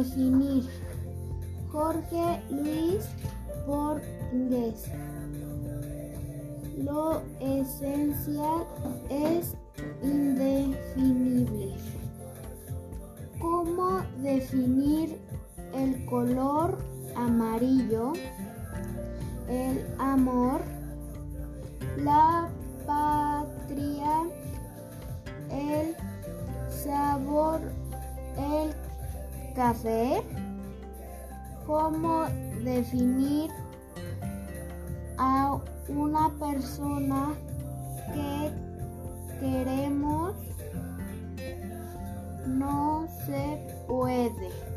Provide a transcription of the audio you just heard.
definir. Jorge Luis Borges. Lo esencial es indefinible. ¿Cómo definir el color amarillo? El amor, la patria, el sabor, el café. ¿Cómo definir a una persona que queremos? No se puede.